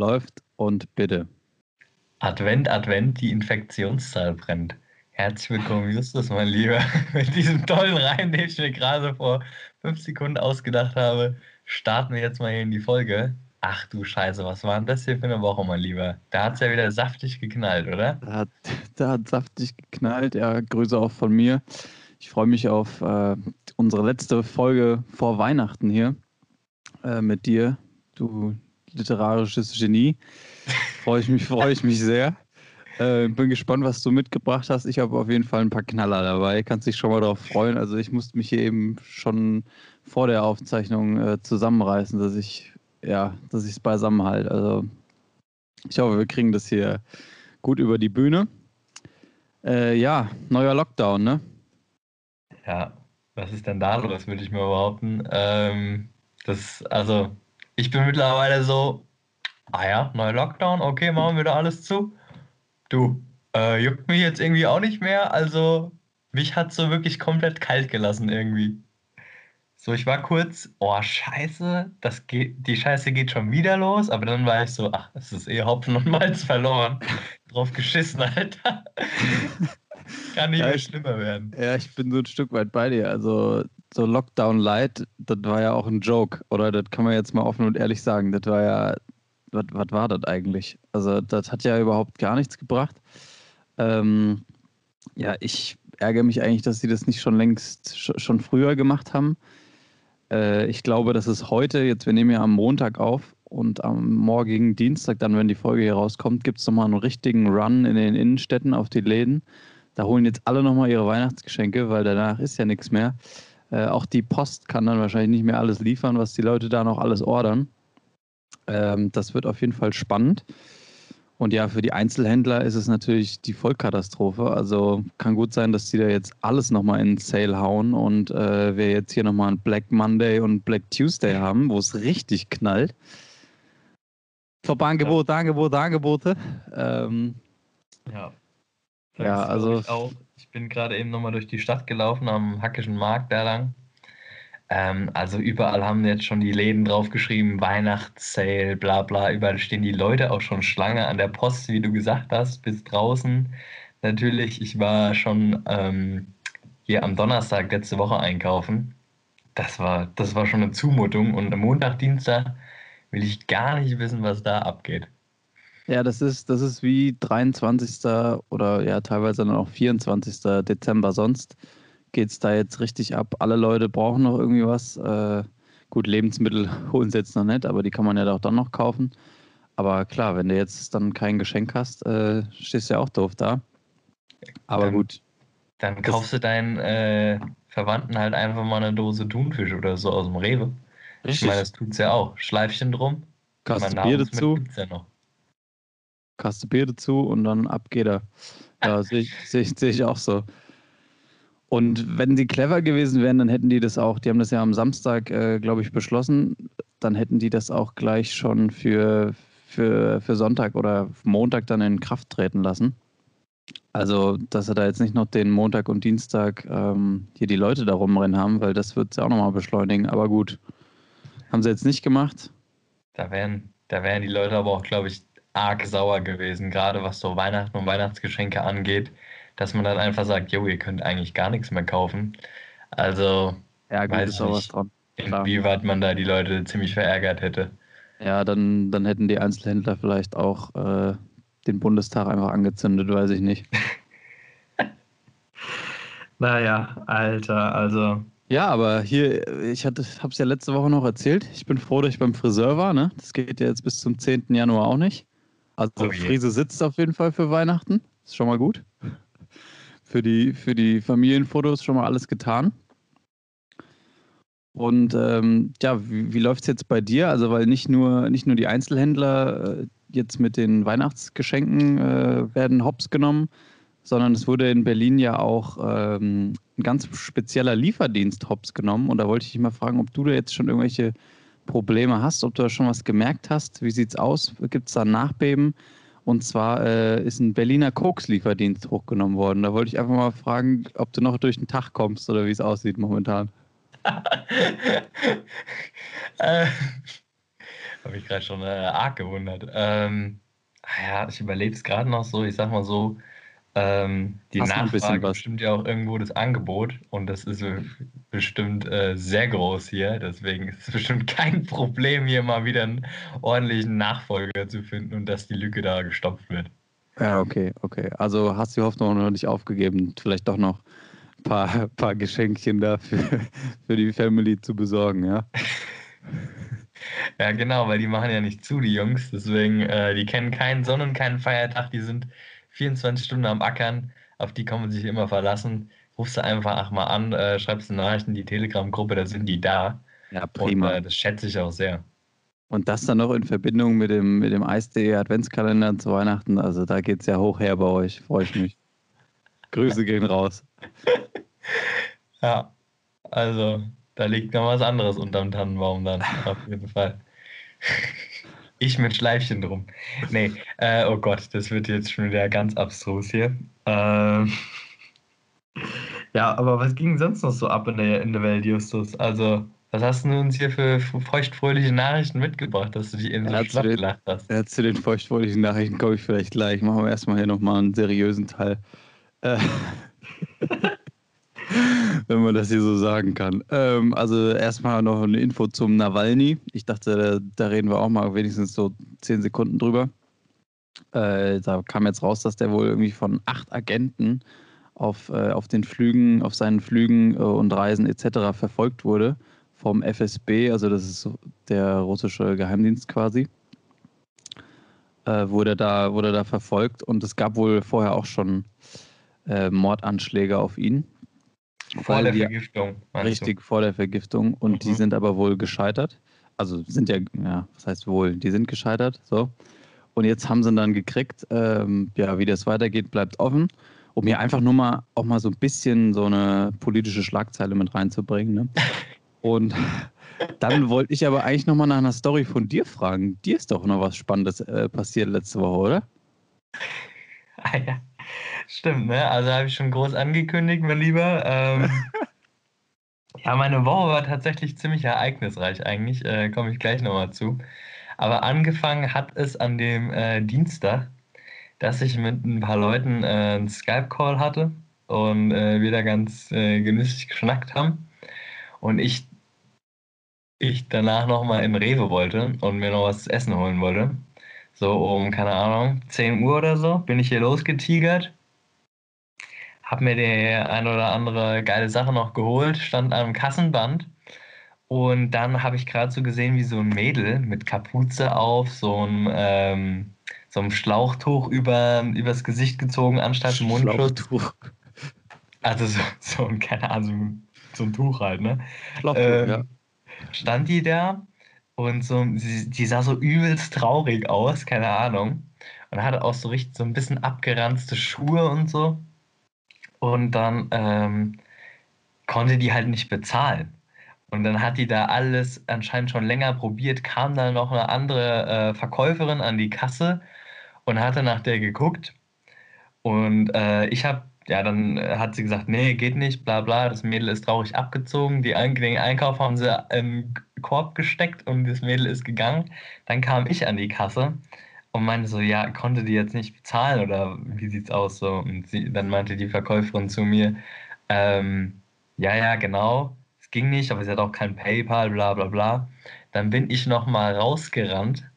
läuft und bitte. Advent, Advent, die Infektionszahl brennt. Herzlich willkommen, Justus, mein Lieber. Mit diesem tollen Reim, den ich mir gerade vor fünf Sekunden ausgedacht habe, starten wir jetzt mal hier in die Folge. Ach du Scheiße, was war denn das hier für eine Woche, mein Lieber? Da hat es ja wieder saftig geknallt, oder? Da hat, da hat saftig geknallt. Ja, Grüße auch von mir. Ich freue mich auf äh, unsere letzte Folge vor Weihnachten hier äh, mit dir, du literarisches Genie. Freue ich mich, freue ich mich sehr. Äh, bin gespannt, was du mitgebracht hast. Ich habe auf jeden Fall ein paar Knaller dabei. Kannst dich schon mal darauf freuen. Also ich musste mich hier eben schon vor der Aufzeichnung äh, zusammenreißen, dass ich ja, dass ich es beisammen halte. Also ich hoffe, wir kriegen das hier gut über die Bühne. Äh, ja, neuer Lockdown, ne? Ja, was ist denn da los, würde ich mal behaupten. Ähm, das, also, ich bin mittlerweile so, ah ja, neuer Lockdown, okay, machen wir da alles zu. Du, äh, juckt mich jetzt irgendwie auch nicht mehr, also mich hat so wirklich komplett kalt gelassen irgendwie. So, ich war kurz, oh Scheiße, das geht, die Scheiße geht schon wieder los, aber dann war ich so, ach, es ist eh Hopfen und Malz verloren. Drauf geschissen, Alter. Kann nicht ja, mehr schlimmer werden. Ja, ich bin so ein Stück weit bei dir. Also, so Lockdown Light, das war ja auch ein Joke, oder? Das kann man jetzt mal offen und ehrlich sagen. Das war ja, was, war das eigentlich? Also, das hat ja überhaupt gar nichts gebracht. Ähm, ja, ich ärgere mich eigentlich, dass sie das nicht schon längst, schon früher gemacht haben. Äh, ich glaube, dass es heute, jetzt wir nehmen ja am Montag auf und am morgigen Dienstag, dann, wenn die Folge hier rauskommt, gibt es nochmal einen richtigen Run in den Innenstädten auf die Läden. Da holen jetzt alle nochmal ihre Weihnachtsgeschenke, weil danach ist ja nichts mehr. Äh, auch die Post kann dann wahrscheinlich nicht mehr alles liefern, was die Leute da noch alles ordern. Ähm, das wird auf jeden Fall spannend. Und ja, für die Einzelhändler ist es natürlich die Vollkatastrophe. Also kann gut sein, dass die da jetzt alles nochmal in Sale hauen und äh, wir jetzt hier nochmal ein Black Monday und Black Tuesday haben, wo es richtig knallt. Top-Angebote, ja. Angebote, Angebote. Ähm, ja. Ja, also. Auch. Ich bin gerade eben nochmal durch die Stadt gelaufen am Hackischen Markt da lang. Ähm, also überall haben jetzt schon die Läden draufgeschrieben, Weihnachtssale, bla bla. Überall stehen die Leute auch schon Schlange an der Post, wie du gesagt hast, bis draußen. Natürlich, ich war schon ähm, hier am Donnerstag letzte Woche einkaufen. Das war, das war schon eine Zumutung. Und am Montag, Dienstag will ich gar nicht wissen, was da abgeht. Ja, das ist, das ist wie 23. oder ja teilweise dann auch 24. Dezember sonst geht es da jetzt richtig ab. Alle Leute brauchen noch irgendwie was. Äh, gut, Lebensmittel holen sie jetzt noch nicht, aber die kann man ja auch dann noch kaufen. Aber klar, wenn du jetzt dann kein Geschenk hast, äh, stehst du ja auch doof da. Aber dann, gut. Dann kaufst du deinen äh, Verwandten halt einfach mal eine Dose Thunfisch oder so aus dem Rewe. Richtig. Ich meine, das tut es ja auch. Schleifchen drum. Kaste Bier dazu. Ja noch. Kaste Bier dazu und dann ab geht er. Ja, sehe ich, seh ich, seh ich auch so. Und wenn sie clever gewesen wären, dann hätten die das auch, die haben das ja am Samstag, äh, glaube ich, beschlossen, dann hätten die das auch gleich schon für, für, für Sonntag oder Montag dann in Kraft treten lassen. Also, dass sie da jetzt nicht noch den Montag und Dienstag ähm, hier die Leute da rumrennen haben, weil das wird es ja auch nochmal beschleunigen. Aber gut, haben sie jetzt nicht gemacht. Da wären, da wären die Leute aber auch, glaube ich, arg sauer gewesen, gerade was so Weihnachten und Weihnachtsgeschenke angeht dass man dann einfach sagt, jo, ihr könnt eigentlich gar nichts mehr kaufen. Also, ja, gut, weiß ist auch was dran. Inwieweit man da die Leute ziemlich verärgert hätte. Ja, dann, dann hätten die Einzelhändler vielleicht auch äh, den Bundestag einfach angezündet, weiß ich nicht. naja, Alter, also. Ja, aber hier, ich habe es ja letzte Woche noch erzählt. Ich bin froh, dass ich beim Friseur war. Ne? Das geht ja jetzt bis zum 10. Januar auch nicht. Also oh Frise sitzt auf jeden Fall für Weihnachten. Ist schon mal gut für die, für die Familienfotos schon mal alles getan. Und ähm, ja, wie, wie läuft es jetzt bei dir? Also, weil nicht nur, nicht nur die Einzelhändler äh, jetzt mit den Weihnachtsgeschenken äh, werden hops genommen, sondern es wurde in Berlin ja auch ähm, ein ganz spezieller Lieferdienst hops genommen. Und da wollte ich dich mal fragen, ob du da jetzt schon irgendwelche Probleme hast, ob du da schon was gemerkt hast. Wie sieht es aus? Gibt es da Nachbeben? Und zwar äh, ist ein Berliner Koks-Lieferdienst hochgenommen worden. Da wollte ich einfach mal fragen, ob du noch durch den Tag kommst oder wie es aussieht momentan. äh, Habe ich gerade schon äh, arg gewundert. Ähm, ah ja, ich überlebe es gerade noch so. Ich sag mal so, ähm, die Hast du Nachfrage bestimmt ja auch irgendwo das Angebot und das ist äh, bestimmt äh, sehr groß hier. Deswegen ist es bestimmt kein Problem, hier mal wieder einen ordentlichen Nachfolger zu finden und dass die Lücke da gestopft wird. Ja, okay, okay. Also hast die Hoffnung noch nicht aufgegeben, vielleicht doch noch ein paar, paar Geschenkchen da für, für die Family zu besorgen, ja? Ja, genau, weil die machen ja nicht zu, die Jungs. Deswegen, äh, die kennen keinen Sonnen- und keinen Feiertag. Die sind 24 Stunden am Ackern. Auf die kann man sich immer verlassen. Rufst du einfach mal an, äh, schreibst eine Nachricht in die Telegram-Gruppe, da sind die da. Ja, Und prima. äh, das schätze ich auch sehr. Und das dann noch in Verbindung mit dem, mit dem Eis.de Adventskalender zu Weihnachten. Also da geht es ja hoch her bei euch. Freue ich mich. Grüße gehen raus. Ja, also da liegt noch was anderes unterm Tannenbaum dann, auf jeden Fall. Ich mit Schleifchen drum. Nee, äh, oh Gott, das wird jetzt schon wieder ganz abstrus hier. Ähm, ja, aber was ging sonst noch so ab in der, in der Welt, Justus? Also, was hast du uns hier für feuchtfröhliche Nachrichten mitgebracht, dass du dich eben so Ja, den- gelacht hast? Ja, zu den feuchtfröhlichen Nachrichten komme ich vielleicht gleich. Machen wir erstmal hier nochmal einen seriösen Teil. Äh, wenn man das hier so sagen kann. Ähm, also erstmal noch eine Info zum Nawalny. Ich dachte, da, da reden wir auch mal wenigstens so zehn Sekunden drüber. Äh, da kam jetzt raus, dass der wohl irgendwie von acht Agenten auf, äh, auf den Flügen, auf seinen Flügen äh, und Reisen etc. verfolgt wurde vom FSB, also das ist der russische Geheimdienst quasi äh, wurde, da, wurde da verfolgt und es gab wohl vorher auch schon äh, Mordanschläge auf ihn. Vor der die- Vergiftung, Richtig vor der Vergiftung und die Mhm. sind aber wohl gescheitert. Also sind ja, ja, was heißt wohl, die sind gescheitert, so. Und jetzt haben sie dann gekriegt. Ähm, ja, wie das weitergeht, bleibt offen. Um hier einfach nur mal auch mal so ein bisschen so eine politische Schlagzeile mit reinzubringen. Ne? Und dann wollte ich aber eigentlich noch mal nach einer Story von dir fragen. Dir ist doch noch was Spannendes äh, passiert letzte Woche, oder? Ah ja, stimmt, ne? Also habe ich schon groß angekündigt, mein Lieber. Ähm, ja, meine Woche war tatsächlich ziemlich ereignisreich eigentlich, äh, komme ich gleich nochmal zu. Aber angefangen hat es an dem äh, Dienstag, dass ich mit ein paar Leuten äh, einen Skype-Call hatte und äh, wir da ganz äh, genüsslich geschnackt haben. Und ich, ich danach nochmal in Rewe wollte und mir noch was zu essen holen wollte. So um, keine Ahnung, 10 Uhr oder so bin ich hier losgetigert. Hab mir die ein oder andere geile Sache noch geholt, stand am Kassenband. Und dann habe ich gerade so gesehen, wie so ein Mädel mit Kapuze auf, so ein, ähm, so einem Schlauchtuch über, übers Gesicht gezogen, anstatt Mundschutz. Schlauchtuch. Also so, so ein, keine Ahnung, so ein Tuch halt, ne? Schlauchtuch, Ähm, ja. stand die da und so, sie, die sah so übelst traurig aus, keine Ahnung. Und hatte auch so richtig so ein bisschen abgeranzte Schuhe und so. Und dann ähm, konnte die halt nicht bezahlen. Und dann hat die da alles anscheinend schon länger probiert, kam dann noch eine andere äh, Verkäuferin an die Kasse und hatte nach der geguckt. Und äh, ich habe, ja, dann äh, hat sie gesagt, nee, geht nicht, bla bla, das Mädel ist traurig abgezogen. Die, den Einkauf haben sie in den Korb gesteckt und das Mädel ist gegangen. Dann kam ich an die Kasse und meinte so, ja, konnte die jetzt nicht bezahlen oder wie sieht's aus so? Und sie, dann meinte die Verkäuferin zu mir, ähm, ja, ja, genau, es ging nicht, aber sie hat auch kein PayPal, bla bla bla. Dann bin ich nochmal rausgerannt,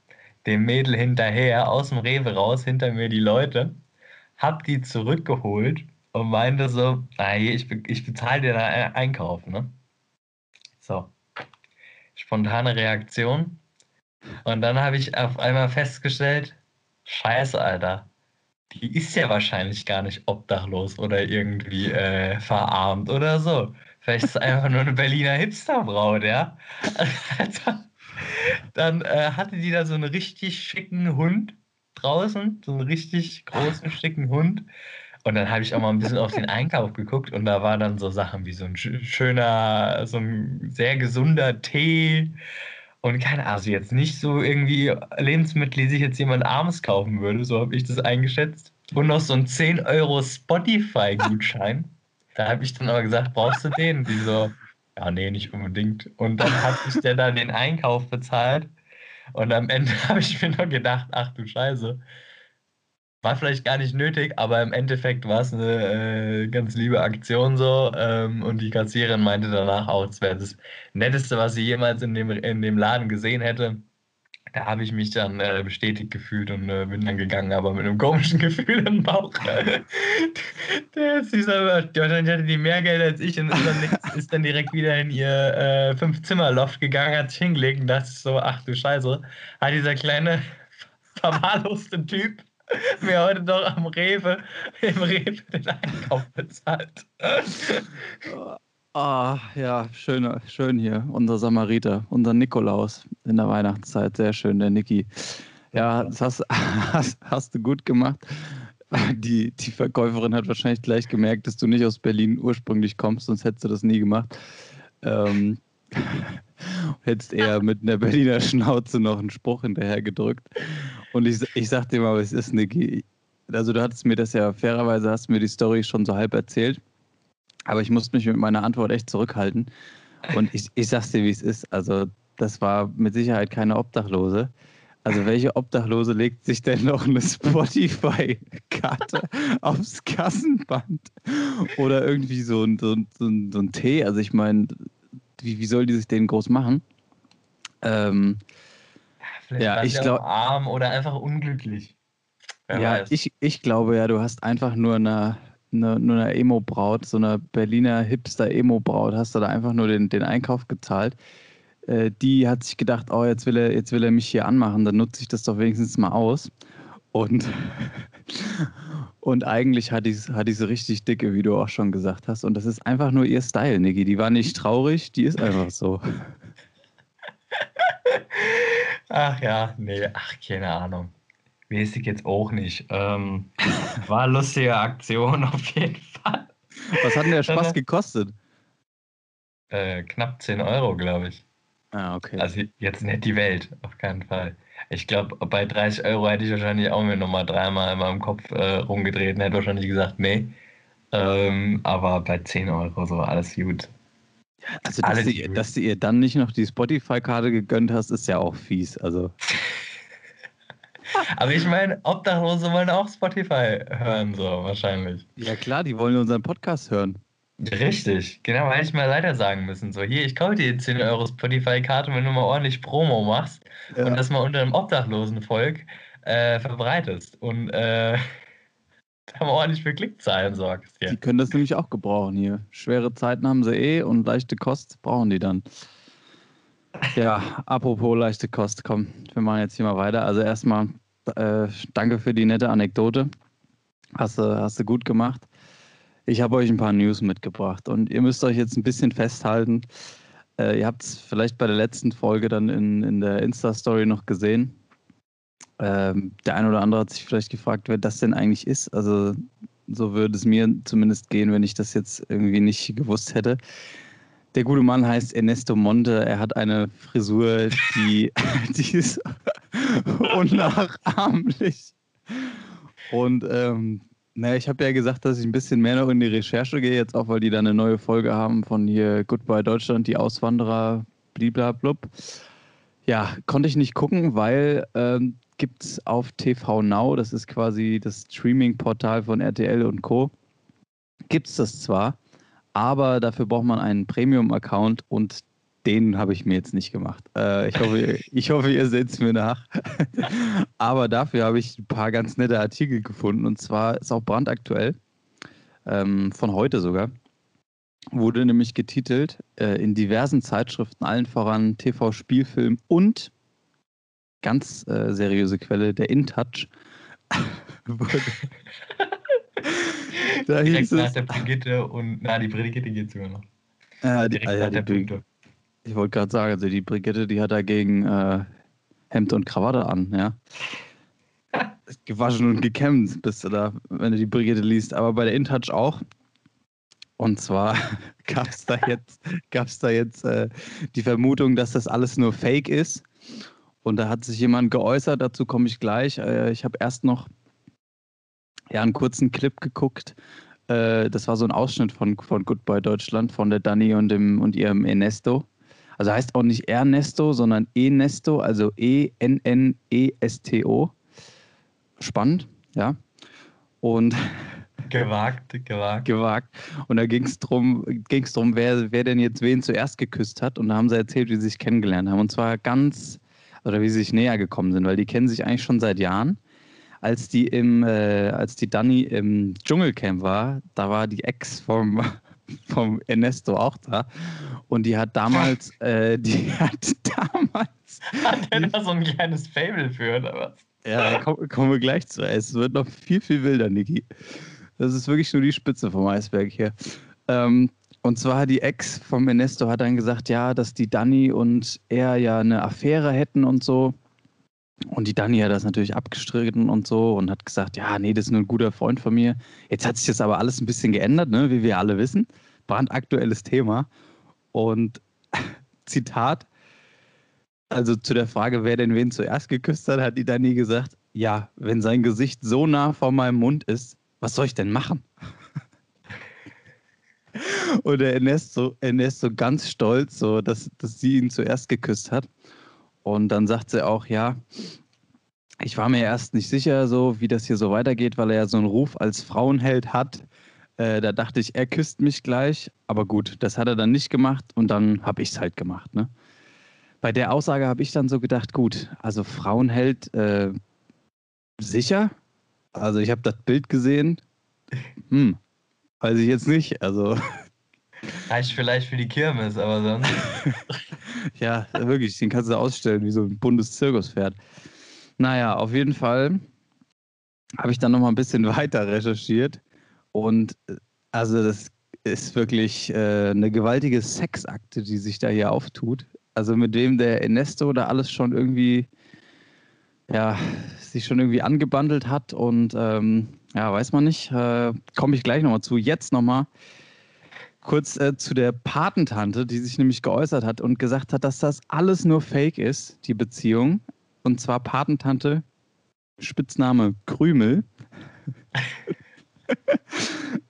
dem Mädel hinterher, aus dem Rewe raus, hinter mir die Leute, hab die zurückgeholt und meinte so, na ich, ich bezahle dir da Ein- Einkauf, ne? So. Spontane Reaktion. Und dann habe ich auf einmal festgestellt, scheiße, Alter, die ist ja wahrscheinlich gar nicht obdachlos oder irgendwie äh, verarmt oder so. Vielleicht ist es einfach nur eine Berliner Hipsterbraut, ja? Also, dann äh, hatte die da so einen richtig schicken Hund draußen, so einen richtig großen, schicken Hund. Und dann habe ich auch mal ein bisschen auf den Einkauf geguckt und da waren dann so Sachen wie so ein schö- schöner, so ein sehr gesunder Tee und keine Ahnung, also jetzt nicht so irgendwie Lebensmittel, die sich jetzt jemand abends kaufen würde, so habe ich das eingeschätzt. Und noch so ein 10 Euro Spotify-Gutschein. Da habe ich dann aber gesagt, brauchst du den? Die so, ja, nee, nicht unbedingt. Und dann hat sich der dann den Einkauf bezahlt. Und am Ende habe ich mir nur gedacht, ach du Scheiße. War vielleicht gar nicht nötig, aber im Endeffekt war es eine äh, ganz liebe Aktion so. Ähm, und die Kassiererin meinte danach auch, es wäre das Netteste, was sie jemals in dem, in dem Laden gesehen hätte da habe ich mich dann äh, bestätigt gefühlt und äh, bin dann gegangen, aber mit einem komischen Gefühl im Bauch. der ist wahrscheinlich hatte die mehr Geld als ich und ist dann, ist dann direkt wieder in ihr äh, Fünf-Zimmer-Loft gegangen, hat sich hingelegt und dachte so, ach du Scheiße, hat dieser kleine verwahrloste Typ mir heute doch am Rewe, im Rewe den Einkauf bezahlt. Ah, ja, schön, schön hier. Unser Samariter, unser Nikolaus in der Weihnachtszeit. Sehr schön, der Niki. Ja, das hast, hast, hast, du gut gemacht. Die, die Verkäuferin hat wahrscheinlich gleich gemerkt, dass du nicht aus Berlin ursprünglich kommst, sonst hättest du das nie gemacht. Ähm, hättest eher mit einer Berliner Schnauze noch einen Spruch hinterher gedrückt. Und ich, ich sag dir mal, was ist, Niki? Also, du hattest mir das ja fairerweise, hast mir die Story schon so halb erzählt. Aber ich musste mich mit meiner Antwort echt zurückhalten. Und ich, ich sag's dir, wie es ist. Also, das war mit Sicherheit keine Obdachlose. Also, welche Obdachlose legt sich denn noch eine Spotify-Karte aufs Kassenband? Oder irgendwie so ein, so ein, so ein, so ein Tee? Also, ich meine, wie, wie soll die sich den groß machen? Ähm, Vielleicht ja, ich glaube arm oder einfach unglücklich. Wer ja, ich, ich glaube ja, du hast einfach nur eine eine, nur eine Emo-Braut, so eine Berliner Hipster-Emo-Braut, hast du da einfach nur den, den Einkauf gezahlt. Äh, die hat sich gedacht, oh, jetzt will, er, jetzt will er mich hier anmachen, dann nutze ich das doch wenigstens mal aus. Und, und eigentlich hat die, hat die so richtig dicke, wie du auch schon gesagt hast. Und das ist einfach nur ihr Style, Niki. Die war nicht traurig, die ist einfach so. Ach ja, nee, ach, keine Ahnung. Weiß ich jetzt auch nicht. Ähm, war eine lustige Aktion auf jeden Fall. Was hat denn der Spaß gekostet? Äh, knapp 10 Euro, glaube ich. Ah, okay. Also jetzt nicht die Welt, auf keinen Fall. Ich glaube, bei 30 Euro hätte ich wahrscheinlich auch mir nochmal dreimal in meinem Kopf äh, rumgedreht und hätte wahrscheinlich gesagt, nee. Ähm, aber bei 10 Euro so alles gut. Also, dass, alles du, dass du ihr dann nicht noch die Spotify-Karte gegönnt hast, ist ja auch fies. Also. Aber ich meine, Obdachlose wollen auch Spotify hören, so wahrscheinlich. Ja klar, die wollen unseren Podcast hören. Richtig, genau, hätte ich mal leider sagen müssen. So, hier, ich kaufe dir 10 Euro Spotify-Karte, wenn du mal ordentlich Promo machst ja. und das mal unter dem Obdachlosenvolk äh, verbreitest und äh, da mal ordentlich für Klickzahlen sorgst. Hier. Die können das nämlich auch gebrauchen hier. Schwere Zeiten haben sie eh und leichte Kost brauchen die dann. Ja, apropos leichte Kost, komm, wir machen jetzt hier mal weiter. Also erstmal äh, danke für die nette Anekdote. Hast du, hast du gut gemacht. Ich habe euch ein paar News mitgebracht und ihr müsst euch jetzt ein bisschen festhalten. Äh, ihr habt es vielleicht bei der letzten Folge dann in, in der Insta-Story noch gesehen. Ähm, der eine oder andere hat sich vielleicht gefragt, wer das denn eigentlich ist. Also so würde es mir zumindest gehen, wenn ich das jetzt irgendwie nicht gewusst hätte. Der gute Mann heißt Ernesto Monte. Er hat eine Frisur, die, die ist unnachahmlich. Und ähm, naja, ich habe ja gesagt, dass ich ein bisschen mehr noch in die Recherche gehe, jetzt auch, weil die da eine neue Folge haben von hier Goodbye Deutschland, die Auswanderer, bliblablub. Ja, konnte ich nicht gucken, weil ähm, gibt es auf TV Now, das ist quasi das Streaming-Portal von RTL und Co., gibt es das zwar, aber dafür braucht man einen Premium-Account und den habe ich mir jetzt nicht gemacht. Äh, ich, hoffe, ich hoffe, ihr seht es mir nach. aber dafür habe ich ein paar ganz nette Artikel gefunden und zwar ist auch brandaktuell, ähm, von heute sogar, wurde nämlich getitelt äh, in diversen Zeitschriften, allen voran TV, Spielfilm und ganz äh, seriöse Quelle, der InTouch. da Direkt nach der Brigitte und, na, die Brigitte geht sogar noch. Ja, die, Direkt ah, ja, nach der Bri Ich wollte gerade sagen, also die Brigitte, die hat dagegen äh, Hemd und Krawatte an, ja. Gewaschen und gekämmt bist du da, wenn du die Brigitte liest. Aber bei der InTouch auch. Und zwar gab es da jetzt, gab's da jetzt äh, die Vermutung, dass das alles nur Fake ist. Und da hat sich jemand geäußert, dazu komme ich gleich. Äh, ich habe erst noch ja, einen kurzen Clip geguckt. Äh, das war so ein Ausschnitt von, von Goodbye Deutschland, von der Dani und, dem, und ihrem Ernesto. Also heißt auch nicht Ernesto, sondern Enesto, also E-N-N-E-S-T-O. Spannend, ja. Und gewagt, gewagt. Gewagt. Und da ging es darum, ging's drum wer, wer denn jetzt wen zuerst geküsst hat. Und da haben sie erzählt, wie sie sich kennengelernt haben. Und zwar ganz, oder wie sie sich näher gekommen sind, weil die kennen sich eigentlich schon seit Jahren. Als die im, äh, als die Dani im Dschungelcamp war, da war die Ex vom, vom Ernesto auch da. Und die hat damals, äh, die hat damals. Hat er da so ein kleines Fable für, oder was? Ja, kommen komm wir gleich zu. Es wird noch viel, viel wilder, Niki. Das ist wirklich nur die Spitze vom Eisberg hier. Ähm, und zwar die Ex vom Ernesto hat dann gesagt, ja, dass die Dani und er ja eine Affäre hätten und so. Und die Dani hat das natürlich abgestritten und so und hat gesagt, ja, nee, das ist nur ein guter Freund von mir. Jetzt hat sich das aber alles ein bisschen geändert, ne, wie wir alle wissen. Brandaktuelles Thema. Und Zitat, also zu der Frage, wer denn wen zuerst geküsst hat, hat die Dani gesagt, ja, wenn sein Gesicht so nah vor meinem Mund ist, was soll ich denn machen? Und der Ernesto, Ernesto ganz stolz, so, dass, dass sie ihn zuerst geküsst hat. Und dann sagt sie auch, ja, ich war mir erst nicht sicher, so wie das hier so weitergeht, weil er ja so einen Ruf als Frauenheld hat. Äh, da dachte ich, er küsst mich gleich. Aber gut, das hat er dann nicht gemacht und dann habe ich es halt gemacht. Ne? Bei der Aussage habe ich dann so gedacht, gut, also Frauenheld äh, sicher, also ich habe das Bild gesehen. Hm, weiß ich jetzt nicht. Also. Reicht vielleicht für die Kirmes, aber sonst. ja, wirklich, den kannst du ausstellen wie so ein Bundeszirkuspferd. Naja, auf jeden Fall habe ich dann noch mal ein bisschen weiter recherchiert. Und äh, also das ist wirklich äh, eine gewaltige Sexakte, die sich da hier auftut. Also mit wem der Ernesto da alles schon irgendwie ja, sich schon irgendwie angebandelt hat und ähm, ja, weiß man nicht. Äh, Komme ich gleich nochmal zu. Jetzt nochmal kurz äh, zu der Patentante, die sich nämlich geäußert hat und gesagt hat, dass das alles nur Fake ist, die Beziehung. Und zwar Patentante, Spitzname Krümel.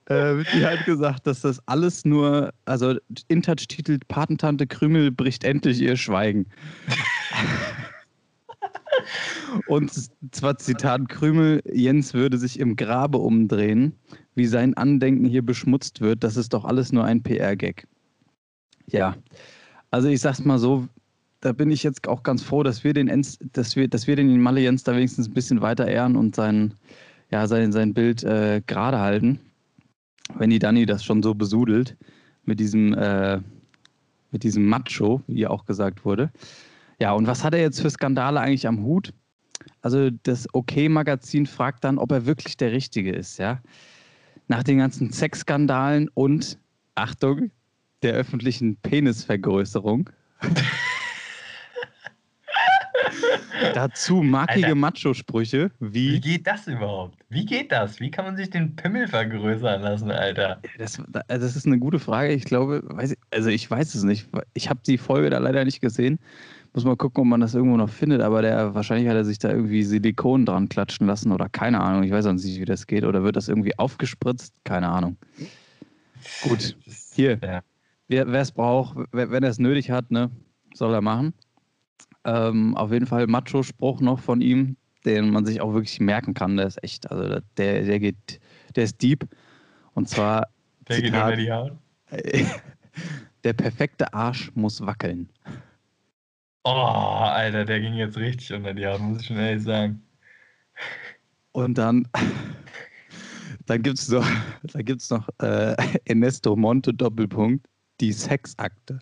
äh, die hat gesagt, dass das alles nur, also InTouch titelt Patentante Krümel bricht endlich ihr Schweigen. Und zwar Zitat Krümel, Jens würde sich im Grabe umdrehen, wie sein Andenken hier beschmutzt wird. Das ist doch alles nur ein PR-Gag. Ja, also ich sag's mal so, da bin ich jetzt auch ganz froh, dass wir den, Enz, dass wir, dass wir den Malle Jens da wenigstens ein bisschen weiter ehren und sein, ja, sein, sein Bild äh, gerade halten. Wenn die Dani das schon so besudelt mit diesem, äh, mit diesem Macho, wie auch gesagt wurde. Ja, und was hat er jetzt für Skandale eigentlich am Hut? Also das OK-Magazin fragt dann, ob er wirklich der Richtige ist, ja. Nach den ganzen Sexskandalen und, Achtung, der öffentlichen Penisvergrößerung. Dazu markige Macho-Sprüche wie. Wie geht das überhaupt? Wie geht das? Wie kann man sich den Pimmel vergrößern lassen, Alter? Das, das ist eine gute Frage. Ich glaube, ich, also ich weiß es nicht. Ich habe die Folge da leider nicht gesehen. Muss mal gucken, ob man das irgendwo noch findet, aber der wahrscheinlich hat er sich da irgendwie Silikon dran klatschen lassen oder keine Ahnung. Ich weiß auch nicht, wie das geht. Oder wird das irgendwie aufgespritzt? Keine Ahnung. Gut, hier. Ja. Wer es braucht, wenn er es nötig hat, ne, soll er machen. Ähm, auf jeden Fall Macho-Spruch noch von ihm, den man sich auch wirklich merken kann. Der ist echt, also der, der geht, der ist deep. Und zwar. Der Zitat, geht über die Haut. der perfekte Arsch muss wackeln. Oh, Alter, der ging jetzt richtig unter die Haut, muss ich schon ehrlich sagen. Und dann, dann gibt es noch, da gibt's noch äh, Ernesto Monte Doppelpunkt, die Sexakte.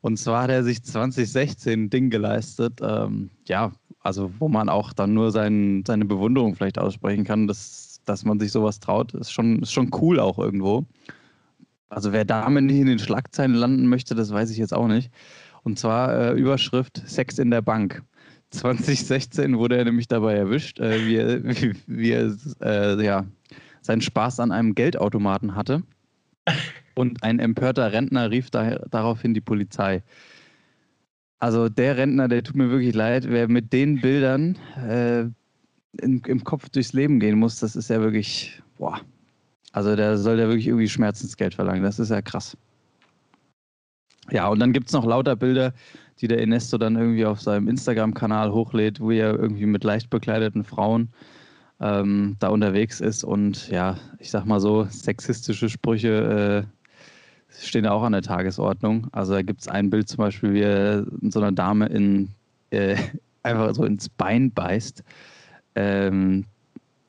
Und zwar hat er sich 2016 ein Ding geleistet, ähm, ja, also wo man auch dann nur sein, seine Bewunderung vielleicht aussprechen kann, dass, dass man sich sowas traut, ist schon, ist schon cool auch irgendwo. Also wer damit nicht in den Schlagzeilen landen möchte, das weiß ich jetzt auch nicht. Und zwar äh, Überschrift Sex in der Bank. 2016 wurde er nämlich dabei erwischt, äh, wie er, wie, wie er äh, ja, seinen Spaß an einem Geldautomaten hatte. Und ein empörter Rentner rief da, daraufhin die Polizei. Also der Rentner, der tut mir wirklich leid, wer mit den Bildern äh, in, im Kopf durchs Leben gehen muss, das ist ja wirklich, boah. Also der soll ja wirklich irgendwie Schmerzensgeld verlangen. Das ist ja krass. Ja, und dann gibt es noch lauter Bilder, die der Ernesto dann irgendwie auf seinem Instagram-Kanal hochlädt, wo er irgendwie mit leicht bekleideten Frauen ähm, da unterwegs ist. Und ja, ich sag mal so, sexistische Sprüche äh, stehen auch an der Tagesordnung. Also da gibt es ein Bild zum Beispiel, wie er so einer Dame in, äh, einfach so ins Bein beißt. Ähm,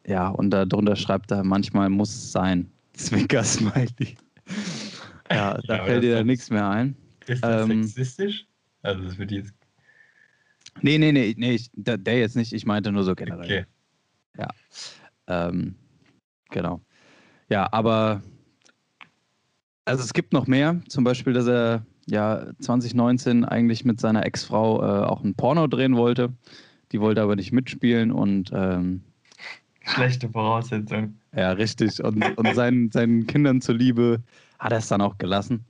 ja, und darunter schreibt er, manchmal muss es sein. Zwinker-Smiley. Ja, da ja, fällt dir da nichts mehr ein. Ist das ähm, sexistisch? Also das wird jetzt. Nee, nee, nee, nee ich, der, der, jetzt nicht, ich meinte nur so generell. Okay. Ja. Ähm, genau. Ja, aber also es gibt noch mehr, zum Beispiel, dass er ja 2019 eigentlich mit seiner Ex-Frau äh, auch ein Porno drehen wollte. Die wollte aber nicht mitspielen und ähm, schlechte Voraussetzung. Ja, richtig. Und, und seinen, seinen Kindern zuliebe hat er es dann auch gelassen.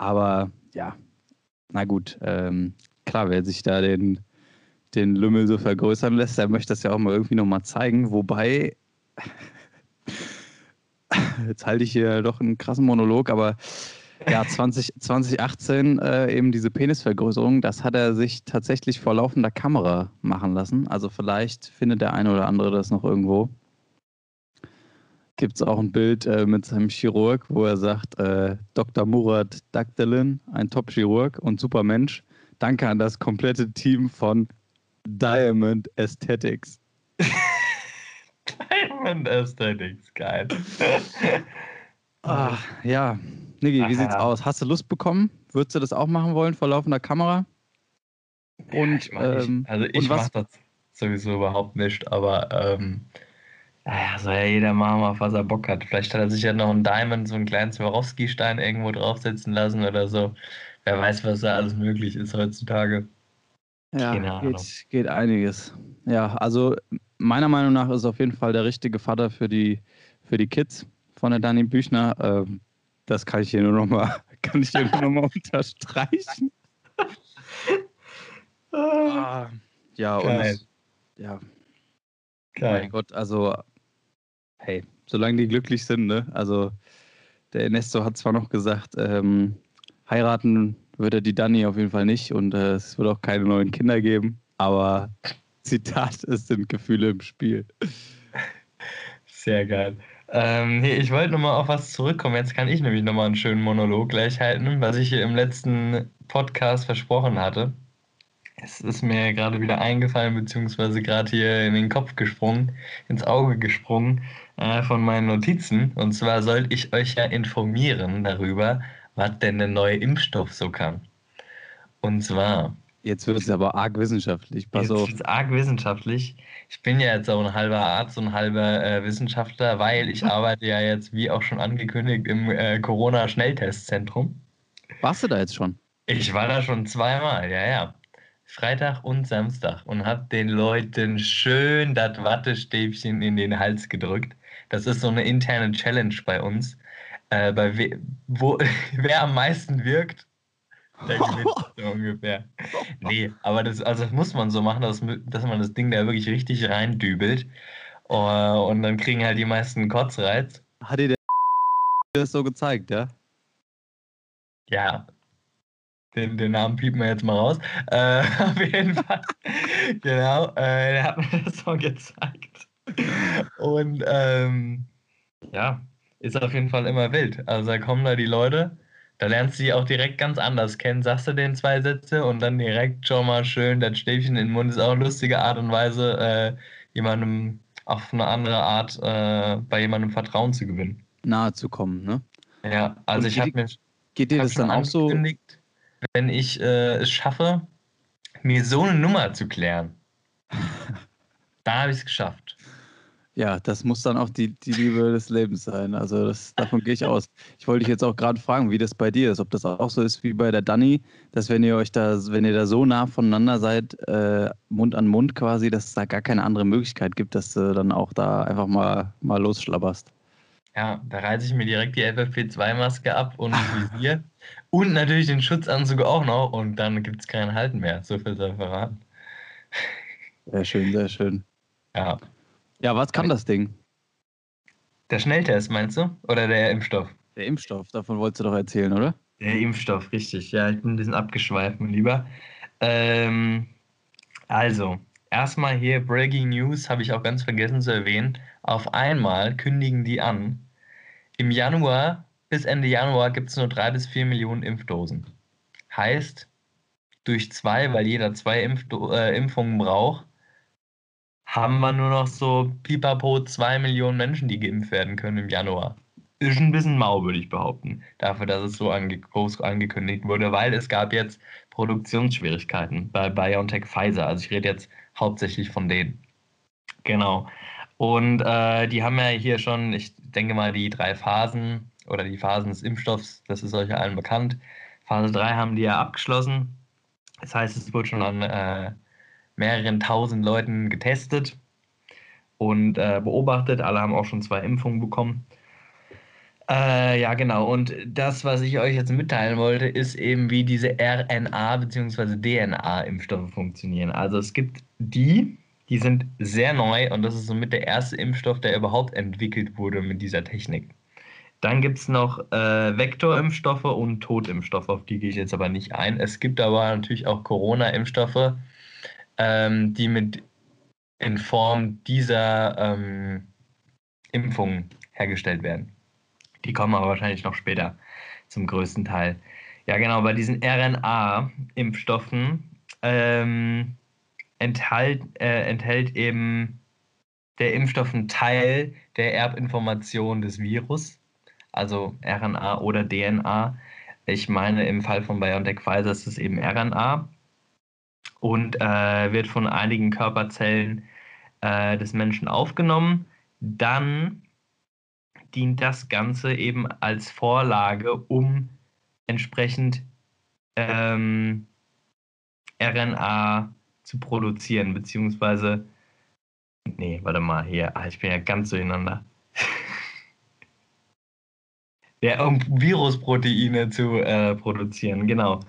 Aber ja, na gut, ähm, klar, wer sich da den, den Lümmel so vergrößern lässt, der möchte das ja auch mal irgendwie nochmal zeigen. Wobei, jetzt halte ich hier doch einen krassen Monolog, aber ja, 20, 2018 äh, eben diese Penisvergrößerung, das hat er sich tatsächlich vor laufender Kamera machen lassen. Also vielleicht findet der eine oder andere das noch irgendwo. Gibt es auch ein Bild äh, mit seinem Chirurg, wo er sagt, äh, Dr. Murat Dagdelin, ein Top-Chirurg und super Mensch. Danke an das komplette Team von Diamond Aesthetics. Diamond Aesthetics, geil. Ach, ja, Niggi, wie sieht's aus? Hast du Lust bekommen? Würdest du das auch machen wollen vor laufender Kamera? Und, ja, ich mein, ähm, also ich mache das sowieso überhaupt nicht, aber ähm, naja, soll ja jeder machen, auf was er Bock hat. Vielleicht hat er sich ja noch einen Diamond, so einen kleinen Swarovski-Stein irgendwo draufsetzen lassen oder so. Wer weiß, was da alles möglich ist heutzutage. Ja, geht, geht einiges. Ja, also meiner Meinung nach ist auf jeden Fall der richtige Vater für die, für die Kids von der Dani Büchner. Ähm, das kann ich hier nur nochmal kann ich hier nur noch mal unterstreichen. ah, ja, Geil. und ja. Geil. Mein Gott, also hey, solange die glücklich sind, ne? Also der Ernesto hat zwar noch gesagt, ähm, heiraten wird er die Dani auf jeden Fall nicht und äh, es wird auch keine neuen Kinder geben, aber Zitat, es sind Gefühle im Spiel. Sehr geil. Ähm, nee, ich wollte nochmal auf was zurückkommen. Jetzt kann ich nämlich nochmal einen schönen Monolog gleich halten, was ich hier im letzten Podcast versprochen hatte. Es ist mir gerade wieder eingefallen, beziehungsweise gerade hier in den Kopf gesprungen, ins Auge gesprungen äh, von meinen Notizen. Und zwar sollte ich euch ja informieren darüber, was denn der neue Impfstoff so kann. Und zwar Jetzt wird es aber arg wissenschaftlich. Pass jetzt auf. Jetzt arg wissenschaftlich. Ich bin ja jetzt auch ein halber Arzt und ein halber äh, Wissenschaftler, weil ich arbeite ja jetzt, wie auch schon angekündigt, im äh, Corona-Schnelltestzentrum. Warst du da jetzt schon? Ich war da schon zweimal, ja, ja. Freitag und Samstag und habe den Leuten schön das Wattestäbchen in den Hals gedrückt. Das ist so eine interne Challenge bei uns. Äh, bei we wo, wer am meisten wirkt, der gewinnt so ungefähr. Nee, aber das, also das muss man so machen, dass, dass man das Ding da wirklich richtig reindübelt. Uh, und dann kriegen halt die meisten Kotzreiz. Hat dir der das so gezeigt, ja? Ja. Den, den Namen piepen wir jetzt mal raus. Äh, auf jeden Fall. genau, äh, der hat mir das so gezeigt. Und ähm, ja, ist auf jeden Fall immer wild. Also da kommen da die Leute da lernst du sie auch direkt ganz anders kennen. Sagst du den zwei Sätze und dann direkt schon mal schön das Stäbchen in den Mund. Ist auch eine lustige Art und Weise, äh, jemandem auf eine andere Art äh, bei jemandem Vertrauen zu gewinnen. Nahe zu kommen, ne? Ja, also und ich habe mir. Geht dir das dann auch so? Wenn ich äh, es schaffe, mir so eine Nummer zu klären, da habe ich es geschafft. Ja, das muss dann auch die, die Liebe des Lebens sein. Also das, davon gehe ich aus. Ich wollte dich jetzt auch gerade fragen, wie das bei dir ist. Ob das auch so ist wie bei der Dani, dass wenn ihr euch da, wenn ihr da so nah voneinander seid, äh, Mund an Mund quasi, dass es da gar keine andere Möglichkeit gibt, dass du dann auch da einfach mal, mal losschlabberst. Ja, da reiße ich mir direkt die FFP2-Maske ab und Visier. und natürlich den Schutzanzug auch noch und dann gibt es kein Halten mehr. So viel soll verraten. Sehr schön, sehr schön. Ja. Ja, was kann das Ding? Der Schnelltest, meinst du? Oder der Impfstoff? Der Impfstoff, davon wolltest du doch erzählen, oder? Der Impfstoff, richtig. Ja, ich bin ein bisschen abgeschweift, mein Lieber. Ähm, also, erstmal hier Breaking News, habe ich auch ganz vergessen zu erwähnen. Auf einmal kündigen die an, im Januar bis Ende Januar gibt es nur drei bis vier Millionen Impfdosen. Heißt, durch zwei, weil jeder zwei Impfdo äh, Impfungen braucht, haben wir nur noch so pipapo zwei Millionen Menschen, die geimpft werden können im Januar. Ist ein bisschen mau, würde ich behaupten, dafür, dass es so ange groß angekündigt wurde, weil es gab jetzt Produktionsschwierigkeiten bei BioNTech Pfizer. Also ich rede jetzt hauptsächlich von denen. Genau. Und äh, die haben ja hier schon, ich denke mal, die drei Phasen oder die Phasen des Impfstoffs, das ist euch allen bekannt. Phase 3 haben die ja abgeschlossen. Das heißt, es wurde schon an äh, mehreren tausend Leuten getestet und äh, beobachtet. Alle haben auch schon zwei Impfungen bekommen. Äh, ja, genau. Und das, was ich euch jetzt mitteilen wollte, ist eben, wie diese RNA- bzw. DNA-Impfstoffe funktionieren. Also es gibt die, die sind sehr neu und das ist somit der erste Impfstoff, der überhaupt entwickelt wurde mit dieser Technik. Dann gibt es noch äh, Vektorimpfstoffe und Totimpfstoffe, auf die gehe ich jetzt aber nicht ein. Es gibt aber natürlich auch Corona-Impfstoffe, ähm, die mit in Form dieser ähm, Impfung hergestellt werden. Die kommen aber wahrscheinlich noch später zum größten Teil. Ja, genau, bei diesen RNA-Impfstoffen ähm, enthält, äh, enthält eben der Impfstoff einen Teil der Erbinformation des Virus, also RNA oder DNA. Ich meine, im Fall von BioNTech Pfizer ist es eben RNA und äh, wird von einigen Körperzellen äh, des Menschen aufgenommen. Dann dient das Ganze eben als Vorlage, um entsprechend ähm, RNA zu produzieren, beziehungsweise, nee, warte mal, hier, ah, ich bin ja ganz durcheinander. ja, um Virusproteine zu äh, produzieren, genau.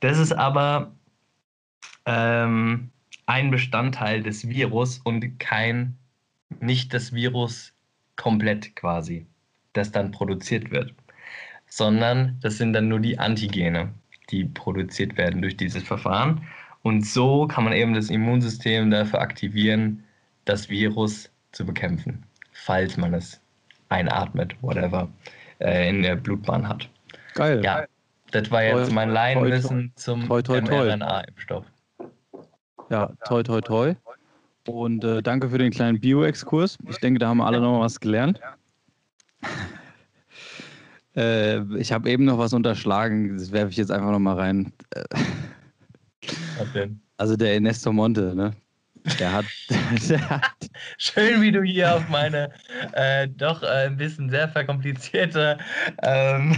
Das ist aber ähm, ein Bestandteil des Virus und kein, nicht das Virus komplett quasi, das dann produziert wird, sondern das sind dann nur die Antigene, die produziert werden durch dieses Verfahren. Und so kann man eben das Immunsystem dafür aktivieren, das Virus zu bekämpfen, falls man es einatmet, whatever, äh, in der Blutbahn hat. Geil. Ja, das war jetzt mein Laienwissen zum mRNA-Impfstoff. Ja, toi, toi, toi. Und äh, danke für den kleinen Bio-Exkurs. Ich denke, da haben wir alle noch was gelernt. äh, ich habe eben noch was unterschlagen. Das werfe ich jetzt einfach noch mal rein. was denn? Also der Ernesto Monte, ne? Der hat, der hat Schön, wie du hier auf meine äh, doch äh, ein bisschen sehr verkomplizierte ähm,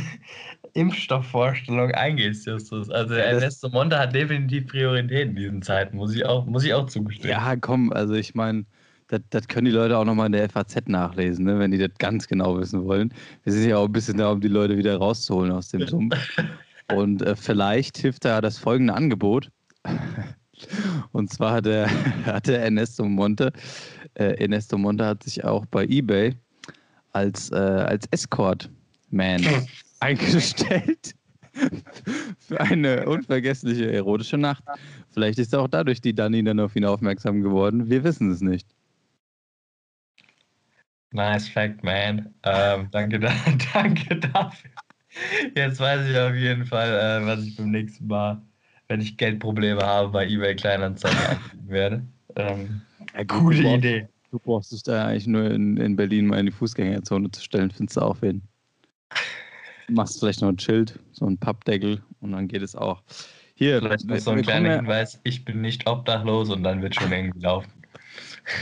Impfstoffvorstellung eingehst, Justus. Also Ernesto Monte hat definitiv Priorität in diesen Zeiten, muss ich auch, muss ich auch zugestehen. Ja, komm, also ich meine, das, das, können die Leute auch nochmal in der FAZ nachlesen, ne, wenn die das ganz genau wissen wollen. Wir sind ja auch ein bisschen da, um die Leute wieder rauszuholen aus dem Sumpf. Und äh, vielleicht hilft da das folgende Angebot. Und zwar hat der, hat der Ernesto Monte, äh, Ernesto Monte hat sich auch bei eBay als, äh, als Escort-Man eingestellt für eine unvergessliche erotische Nacht. Vielleicht ist auch dadurch die Dani dann auf ihn aufmerksam geworden. Wir wissen es nicht. Nice fact, man. Ähm, danke, da, danke dafür. Jetzt weiß ich auf jeden Fall, äh, was ich beim nächsten Mal, wenn ich Geldprobleme habe, bei eBay Kleinanzeigen anbieten werde. Ähm, ja, coole Idee. Du brauchst dich da eigentlich nur in, in Berlin mal in die Fußgängerzone zu stellen, findest du auch wen machst vielleicht noch ein Schild, so ein Pappdeckel und dann geht es auch. Hier, vielleicht noch so ein kleiner Hinweis, ich bin nicht obdachlos und dann wird schon irgendwie laufen.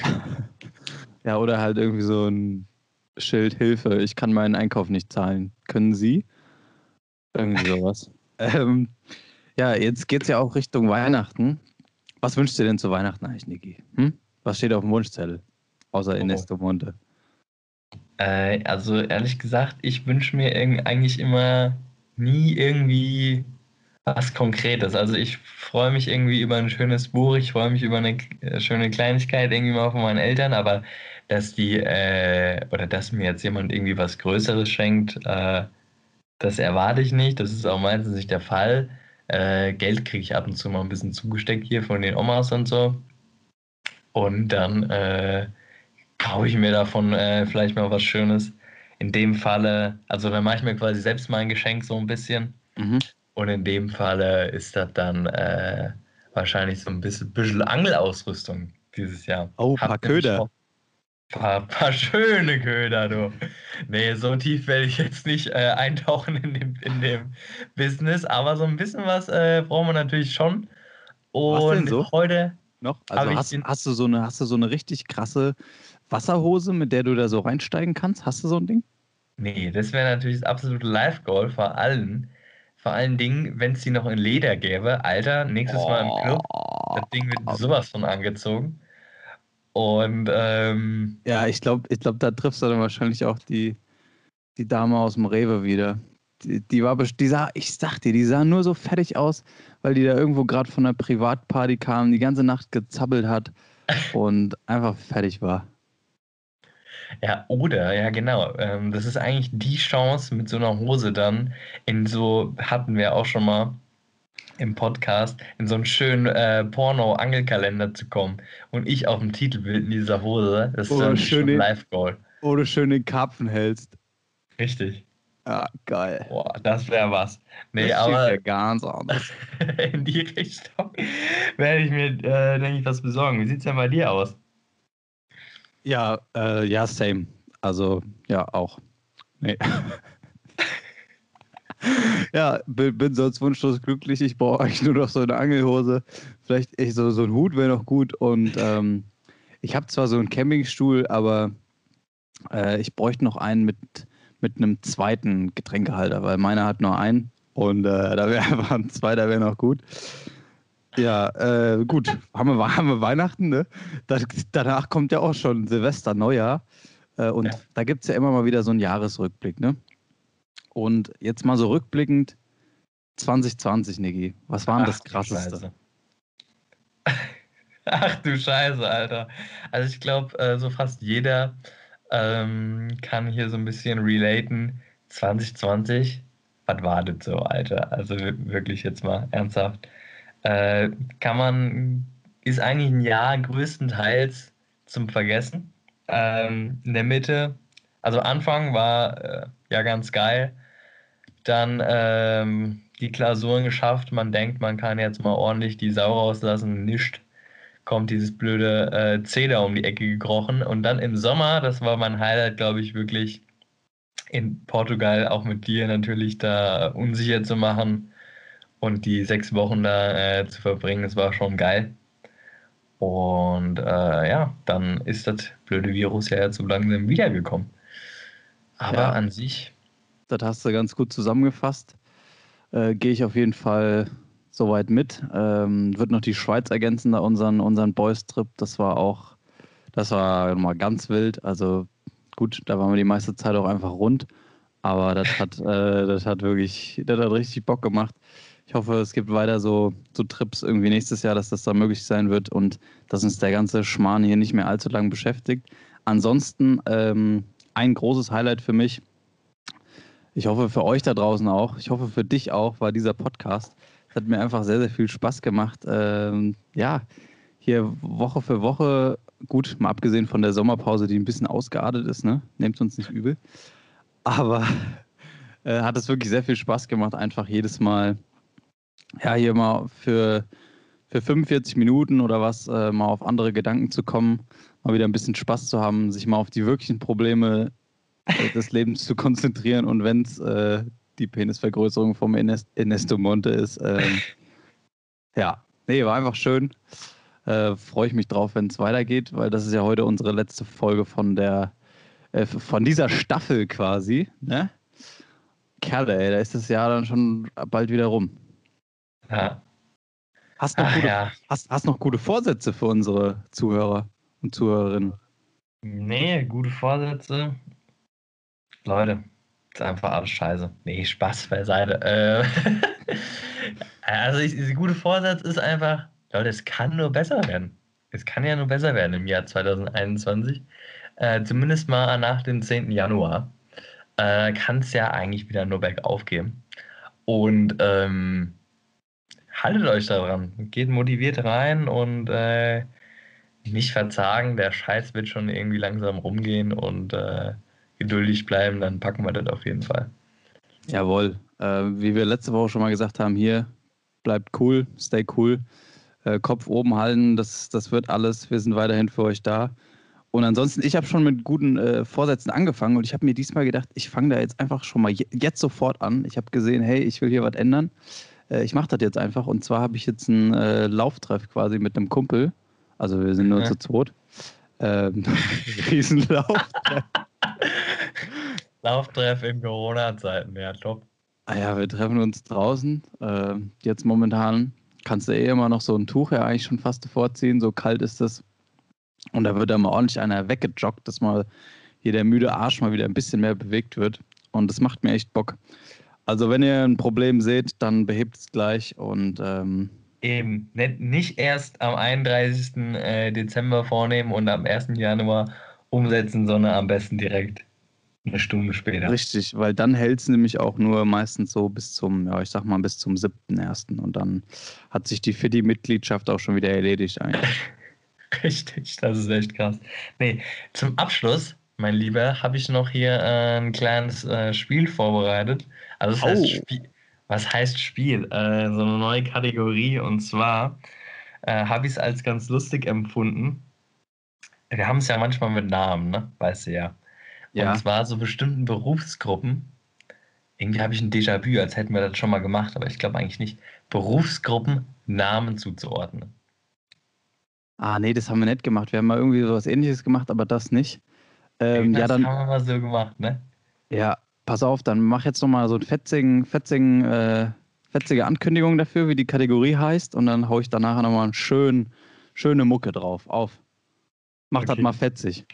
ja, oder halt irgendwie so ein Schild, Hilfe, ich kann meinen Einkauf nicht zahlen. Können Sie? Irgendwie sowas. ähm, ja, jetzt geht es ja auch Richtung Weihnachten. Was wünschst du denn zu Weihnachten eigentlich, Niki? Hm? Was steht auf dem Wunschzettel? Außer oh. Ernesto Monte. Äh, also ehrlich gesagt, ich wünsche mir eigentlich immer nie irgendwie was Konkretes. Also ich freue mich irgendwie über ein schönes Buch, ich freue mich über eine äh, schöne Kleinigkeit irgendwie mal von meinen Eltern, aber dass die äh, oder dass mir jetzt jemand irgendwie was Größeres schenkt, äh, Das erwarte ich nicht, das ist auch meistens nicht der Fall. Äh, Geld kriege ich ab und zu mal ein bisschen zugesteckt hier von den Omas und so. Und dann äh, kaufe ich mir davon äh, vielleicht mal was Schönes. In dem Falle, also dann mache ich mir quasi selbst mein Geschenk so ein bisschen. Mhm. Und in dem Falle ist das dann äh, wahrscheinlich so ein bisschen, bisschen Angelausrüstung dieses Jahr. Oh, ein paar Köder. Paar, paar schöne Köder, du. Nee, so tief werde ich jetzt nicht äh, eintauchen in dem, in dem Business, aber so ein bisschen was äh, brauchen wir natürlich schon. Und was denn so? heute. Noch? Also hast, hast, du so eine, hast du so eine richtig krasse Wasserhose, mit der du da so reinsteigen kannst? Hast du so ein Ding? Nee, das wäre natürlich das absolute Live-Goal vor allen. Vor allen Dingen, wenn es die noch in Leder gäbe. Alter, nächstes oh. Mal im Club. Das Ding wird sowas von angezogen. Und ähm, ja, ich glaube, ich glaub, da triffst du dann wahrscheinlich auch die, die Dame aus dem Rewe wieder. Die, die war, die sah, ich sag dir, die sah nur so fertig aus, weil die da irgendwo gerade von einer Privatparty kam, die ganze Nacht gezappelt hat und einfach fertig war. Ja, oder, ja, genau. Ähm, das ist eigentlich die Chance mit so einer Hose dann in so, hatten wir auch schon mal, im Podcast in so einen schönen äh, Porno-Angelkalender zu kommen und ich auf dem Titelbild in dieser Hose, das ist dann schön Live-Goal. Oder schön den Karpfen hältst. Richtig. Ja, geil. Boah, das wäre was. Nee, das aber. Ja ganz anders. in die Richtung werde ich mir, äh, denke ich, was besorgen. Wie sieht es denn bei dir aus? Ja, äh, ja, same. Also, ja, auch. Nee. ja, bin, bin sonst wunschlos glücklich. Ich brauche eigentlich nur noch so eine Angelhose. Vielleicht echt so, so ein Hut wäre noch gut. Und ähm, ich habe zwar so einen Campingstuhl, aber äh, ich bräuchte noch einen mit, mit einem zweiten Getränkehalter, weil meiner hat nur einen. Und äh, da wäre einfach ein zweiter wäre noch gut. Ja, äh, gut. Haben wir, haben wir Weihnachten, ne? Das, danach kommt ja auch schon Silvester, Neujahr. Äh, und ja. da gibt es ja immer mal wieder so einen Jahresrückblick, ne? Und jetzt mal so rückblickend, 2020, Niki, was war denn das Krasseste? Ach du Scheiße, Alter. Also ich glaube, äh, so fast jeder ähm, kann hier so ein bisschen relaten. 2020, was war das so, Alter? Also wirklich jetzt mal ernsthaft. Äh, kann man, ist eigentlich ein Jahr größtenteils zum Vergessen. Ähm, in der Mitte, also Anfang war äh, ja ganz geil dann ähm, die Klausuren geschafft. Man denkt, man kann jetzt mal ordentlich die Sau rauslassen. Nischt. Kommt dieses blöde äh, Zeder um die Ecke gekrochen. Und dann im Sommer, das war mein Highlight, glaube ich, wirklich in Portugal auch mit dir natürlich da unsicher zu machen und die sechs Wochen da äh, zu verbringen. Das war schon geil. Und äh, ja, dann ist das blöde Virus ja jetzt so langsam wiedergekommen. Aber ja. an sich das hast du ganz gut zusammengefasst. Äh, Gehe ich auf jeden Fall soweit mit. Ähm, wird noch die Schweiz ergänzen, da unseren, unseren Boys-Trip. Das war auch, das war nochmal ganz wild. Also gut, da waren wir die meiste Zeit auch einfach rund. Aber das hat, äh, das hat wirklich, das hat richtig Bock gemacht. Ich hoffe, es gibt weiter so, so Trips irgendwie nächstes Jahr, dass das da möglich sein wird und dass uns der ganze Schmarrn hier nicht mehr allzu lange beschäftigt. Ansonsten ähm, ein großes Highlight für mich ich hoffe für euch da draußen auch. Ich hoffe für dich auch, war dieser Podcast. Es hat mir einfach sehr, sehr viel Spaß gemacht. Ähm, ja, hier Woche für Woche, gut, mal abgesehen von der Sommerpause, die ein bisschen ausgeartet ist, ne? Nehmt uns nicht übel. Aber äh, hat es wirklich sehr viel Spaß gemacht, einfach jedes Mal, ja, hier mal für, für 45 Minuten oder was, äh, mal auf andere Gedanken zu kommen, mal wieder ein bisschen Spaß zu haben, sich mal auf die wirklichen Probleme äh, des Lebens zu konzentrieren und wenn es äh, die Penisvergrößerung vom Ernesto Monte ist. Ähm, ja, nee, war einfach schön. Äh, Freue ich mich drauf, wenn es weitergeht, weil das ist ja heute unsere letzte Folge von der äh, von dieser Staffel quasi. Ne? Kerle, ey, da ist das Jahr dann schon bald wieder rum. Ja. Hast noch, Ach, gute, ja. hast, hast noch gute Vorsätze für unsere Zuhörer und Zuhörerinnen? Nee, gute Vorsätze. Leute, ist einfach alles scheiße. Nee, Spaß beiseite. Äh, also, ich, der gute Vorsatz ist einfach, Leute, es kann nur besser werden. Es kann ja nur besser werden im Jahr 2021. Äh, zumindest mal nach dem 10. Januar. äh, kann es ja eigentlich wieder nur bergauf gehen. Und ähm, haltet euch daran. Geht motiviert rein und äh, nicht verzagen. Der Scheiß wird schon irgendwie langsam rumgehen und äh, geduldig bleiben, dann packen wir das auf jeden Fall. Jawohl. Äh, wie wir letzte Woche schon mal gesagt haben, hier bleibt cool, stay cool. Äh, Kopf oben halten, das, das wird alles. Wir sind weiterhin für euch da. Und ansonsten, ich habe schon mit guten äh, Vorsätzen angefangen und ich habe mir diesmal gedacht, ich fange da jetzt einfach schon mal jetzt sofort an. Ich habe gesehen, hey, ich will hier was ändern. Äh, ich mache das jetzt einfach. Und zwar habe ich jetzt einen äh, Lauftreff quasi mit einem Kumpel. Also wir sind nur ja. zu zweit. Ähm, Riesenlauftreff. Lauftreff in Corona-Zeiten, ja, top. Ah ja, wir treffen uns draußen. Äh, jetzt momentan kannst du eh immer noch so ein Tuch ja eigentlich schon fast vorziehen, so kalt ist es. Und da wird dann mal ordentlich einer weggejoggt, dass mal hier der müde Arsch mal wieder ein bisschen mehr bewegt wird. Und das macht mir echt Bock. Also wenn ihr ein Problem seht, dann behebt es gleich und ähm, Eben, nicht erst am 31. Äh, Dezember vornehmen und am 1. Januar umsetzen, sondern am besten direkt eine Stunde später. Richtig, weil dann hält es nämlich auch nur meistens so bis zum, ja, ich sag mal, bis zum 7.1. Und dann hat sich die FIDI-Mitgliedschaft auch schon wieder erledigt eigentlich. Richtig, das ist echt krass. Nee, zum Abschluss, mein Lieber, habe ich noch hier äh, ein kleines äh, Spiel vorbereitet. Also, das oh. heißt Spiel. Was heißt Spiel? Äh, so eine neue Kategorie. Und zwar äh, habe ich es als ganz lustig empfunden. Wir haben es ja manchmal mit Namen, ne? Weißt du ja. ja. Und zwar so bestimmten Berufsgruppen. Irgendwie habe ich ein Déjà-vu, als hätten wir das schon mal gemacht, aber ich glaube eigentlich nicht. Berufsgruppen Namen zuzuordnen. Ah, nee, das haben wir nicht gemacht. Wir haben mal irgendwie sowas ähnliches gemacht, aber das nicht. Ähm, das ja, dann, haben wir mal so gemacht, ne? Ja, pass auf, dann mach jetzt nochmal so ein fetzigen, fetzigen, äh, fetzige Ankündigung dafür, wie die Kategorie heißt, und dann haue ich danach nochmal eine schön, schöne Mucke drauf. Auf. Mach okay. das mal fetzig.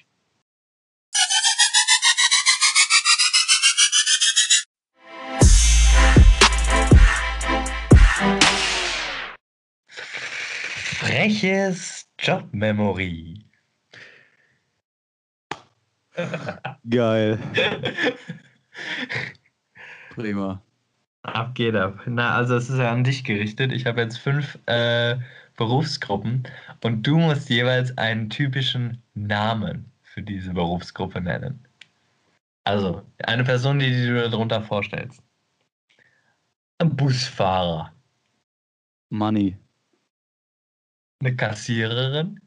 Freches Jobmemory. Geil. Prima. Ab geht ab. Na, also es ist ja an dich gerichtet. Ich habe jetzt fünf äh, Berufsgruppen und du musst jeweils einen typischen Namen für diese Berufsgruppe nennen. Also, eine Person, die, die du darunter vorstellst. Ein Busfahrer. Money. Eine Kassiererin.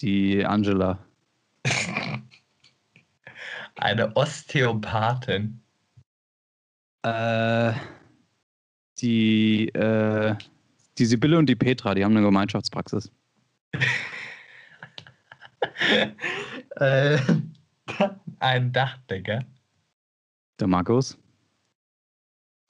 Die Angela. Eine Osteopathin. Äh, die, äh, die Sibylle und die Petra, die haben eine Gemeinschaftspraxis. äh, ein Dachdecker. Der Markus.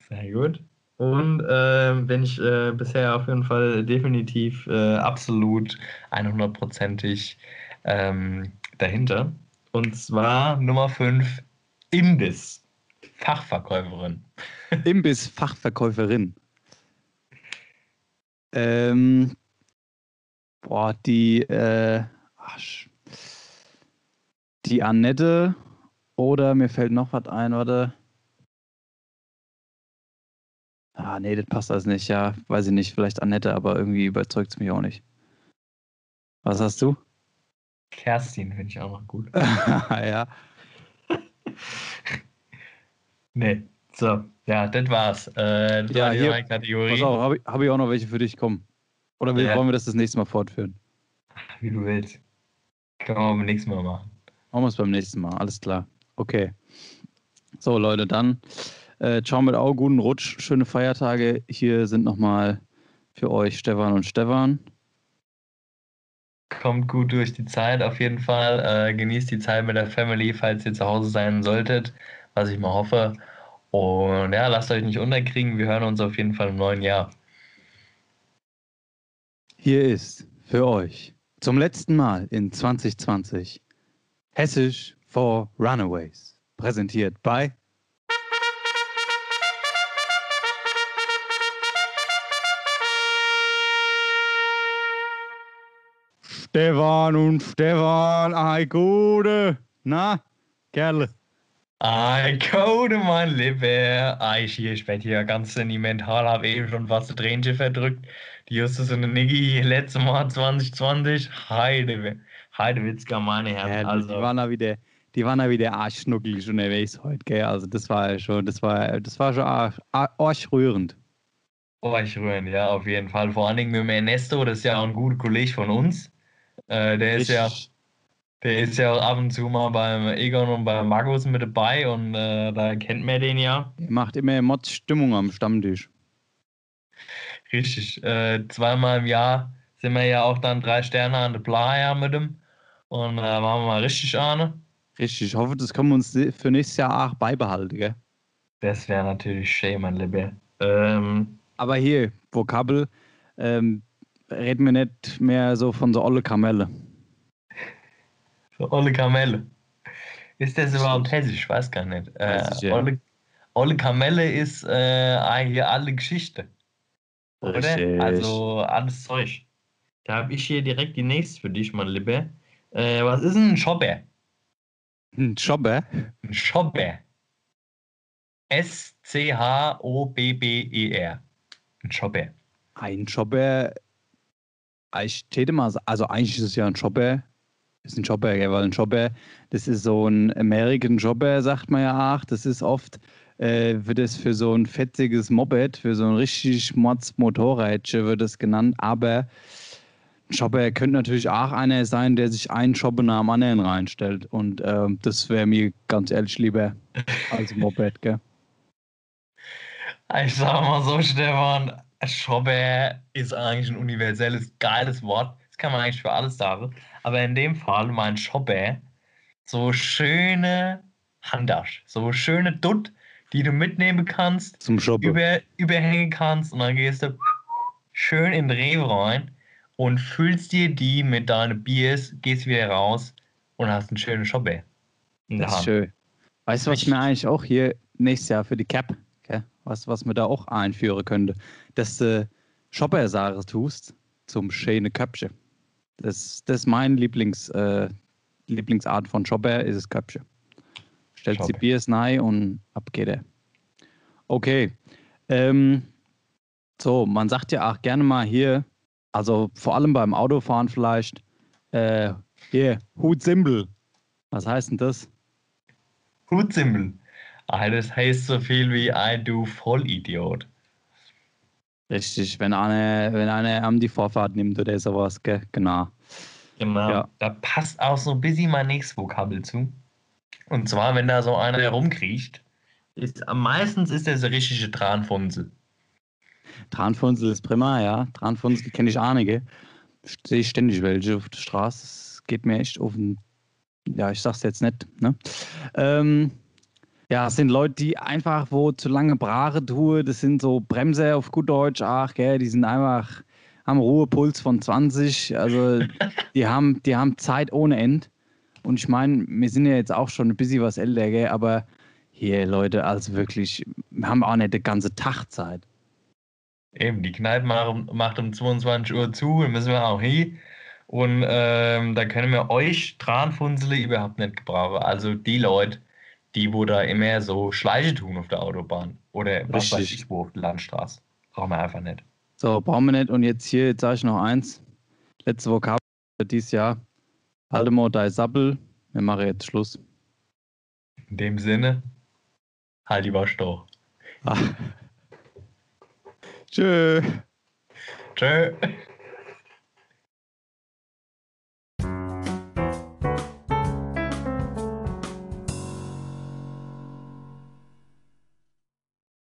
Sehr gut. Und äh, bin ich äh, bisher auf jeden Fall definitiv äh, absolut 100%ig ähm, dahinter. Und zwar Nummer 5, Imbiss. Fachverkäuferin. Imbiss, Fachverkäuferin. Ähm, boah, die, äh, die Annette oder mir fällt noch was ein, warte. Ah, nee, das passt alles nicht. Ja, weiß ich nicht. Vielleicht Annette, aber irgendwie überzeugt es mich auch nicht. Was hast du? Kerstin finde ich auch noch gut. ja. nee, so, ja, das war's. Äh, das ja, war hier, Kategorie. Pass auf, habe ich, hab ich auch noch welche für dich, komm. Oder ja. wollen wir das das nächste Mal fortführen? Wie du willst. Können wir beim nächsten Mal machen. Machen wir es beim nächsten Mal, alles klar. Okay. So, Leute, dann äh, ciao mit Au, guten Rutsch, schöne Feiertage. Hier sind nochmal für euch Stefan und Stefan. Kommt gut durch die Zeit auf jeden Fall. Äh, genießt die Zeit mit der Family, falls ihr zu Hause sein solltet, was ich mal hoffe. Und ja, lasst euch nicht unterkriegen. Wir hören uns auf jeden Fall im neuen Jahr. Hier ist für euch zum letzten Mal in 2020 Hessisch for Runaways. Präsentiert bei Stefan und Stefan, ei Gute. Na, Kerle. Ein Code, mein Lieber. Ich hier, hier ganz sentimental, habe eben schon fast ein Tränchen verdrückt. Die Justus und der Niggi letztes Mal 2020. Heide, Heidewitzka, meine Herren. Ja, also, die waren da wieder, die waren da wieder arschschnuckelig unterwegs heute, gell? Also das war schon, das war, das war schon arsch, arschrührend. Arschrührend, ja, auf jeden Fall. Vor allen Dingen mit dem Ernesto, das ist ja auch ein guter Kollege von uns. Äh, der ist ja, der ist ja auch ab und zu mal beim Egon und beim Markus mit dabei und äh, da kennt man den ja. Der macht immer Mods Stimmung am Stammtisch. Richtig. Äh, zweimal im Jahr sind wir ja auch dann drei Sterne an der Playa mit ihm. Und äh, machen wir mal richtig an. Richtig, ich hoffe, das können wir uns für nächstes Jahr auch beibehalten, gell? Das wäre natürlich schön, mein Lieber. Ähm, Aber hier, Vokabel, ähm, reden wir nicht mehr so von so olle Kamelle. so olle Kamelle. Ist das überhaupt hessisch? Ich weiß gar nicht. Äh, ja. olle, olle Kamelle ist äh, eigentlich alle Geschichte. Oder? Richtig. Also alles Zeug. Da habe ich hier direkt die nächste für dich, mein Lieber. Äh, was ist ein Schopper? Ein Jobber? Ein Schopper. S-C-H-O-B-B-E-R. Ein Schopper. Ein Jobber, ich täte mal, also eigentlich ist es ja ein Jobber, ist ein Jobber, gell? weil ein Jobber, das ist so ein American Jobber, sagt man ja auch. Das ist oft, äh, wird es für so ein fetziges Moped, für so ein richtig Mods Motorrädchen wird es genannt, aber ein Jobber könnte natürlich auch einer sein, der sich einen Jobber nach dem anderen reinstellt und ähm, das wäre mir ganz ehrlich lieber als Moped, gell? Ich sag mal so, Stefan, Schopper ist eigentlich ein universelles, geiles Wort. Das kann man eigentlich für alles sagen. Aber in dem Fall mein Schopper, so schöne Handtasche, so schöne Dutt, die du mitnehmen kannst, Zum über, überhängen kannst und dann gehst du schön in den Rewe rein und füllst dir die mit deinen Biers, gehst wieder raus und hast einen schönen der Das ist schön. Weißt du, was Richtig. mir eigentlich auch hier nächstes Jahr für die Cap? Was, was mir da auch einführen könnte, dass du Shopper-Sache tust zum schöne Köpfchen. Das, das ist mein Lieblings, äh, Lieblingsart von Shopper, ist das Köpfchen. Die Shopper. Biers rein und ab geht er. Okay. Ähm, so, man sagt ja auch gerne mal hier, also vor allem beim Autofahren vielleicht, äh, hier, Hut Simbel. Was heißt denn das? Hutsimbel. Ah, das heißt so viel wie ein du Vollidiot. Richtig, wenn einer, wenn einer am die Vorfahrt nimmt oder sowas, gell? Genau. Genau. Ja. Da passt auch so ein bisschen mein nächstes Vokabel zu. Und zwar, wenn da so einer herumkriecht, ist, meistens ist der so richtige Tranfunzel. Tranfunzel ist prima, ja. Tranfunzel kenne ich einige. Sehe ich ständig welche auf der Straße. Es geht mir echt auf den. Ja, ich sag's jetzt nicht, ne? Ähm, ja, es sind Leute, die einfach, wo zu lange Brache tue, das sind so Bremser auf gut Deutsch, ach, gell, die sind einfach, haben Ruhepuls von 20, also die haben, die haben Zeit ohne End. Und ich meine, wir sind ja jetzt auch schon ein bisschen was älter, gell, aber hier, Leute, also wirklich, wir haben auch nicht die ganze Tag Zeit. Eben, die Kneipe macht um, macht um 22 Uhr zu, da müssen wir auch hin. Und ähm, da können wir euch Tranfunzele überhaupt nicht gebrauchen. Also die Leute, die wo da immer so Schleiche tun auf der Autobahn oder was weiß ich wo auf der Landstraße. Brauchen wir einfach nicht. So, brauchen wir nicht. Und jetzt hier, jetzt sage ich noch eins. Letzte Vokabel für dieses Jahr. Halte mal dein Sappel. Wir machen jetzt Schluss. In dem Sinne, halt die doch. Ah. Tschö. Tschö.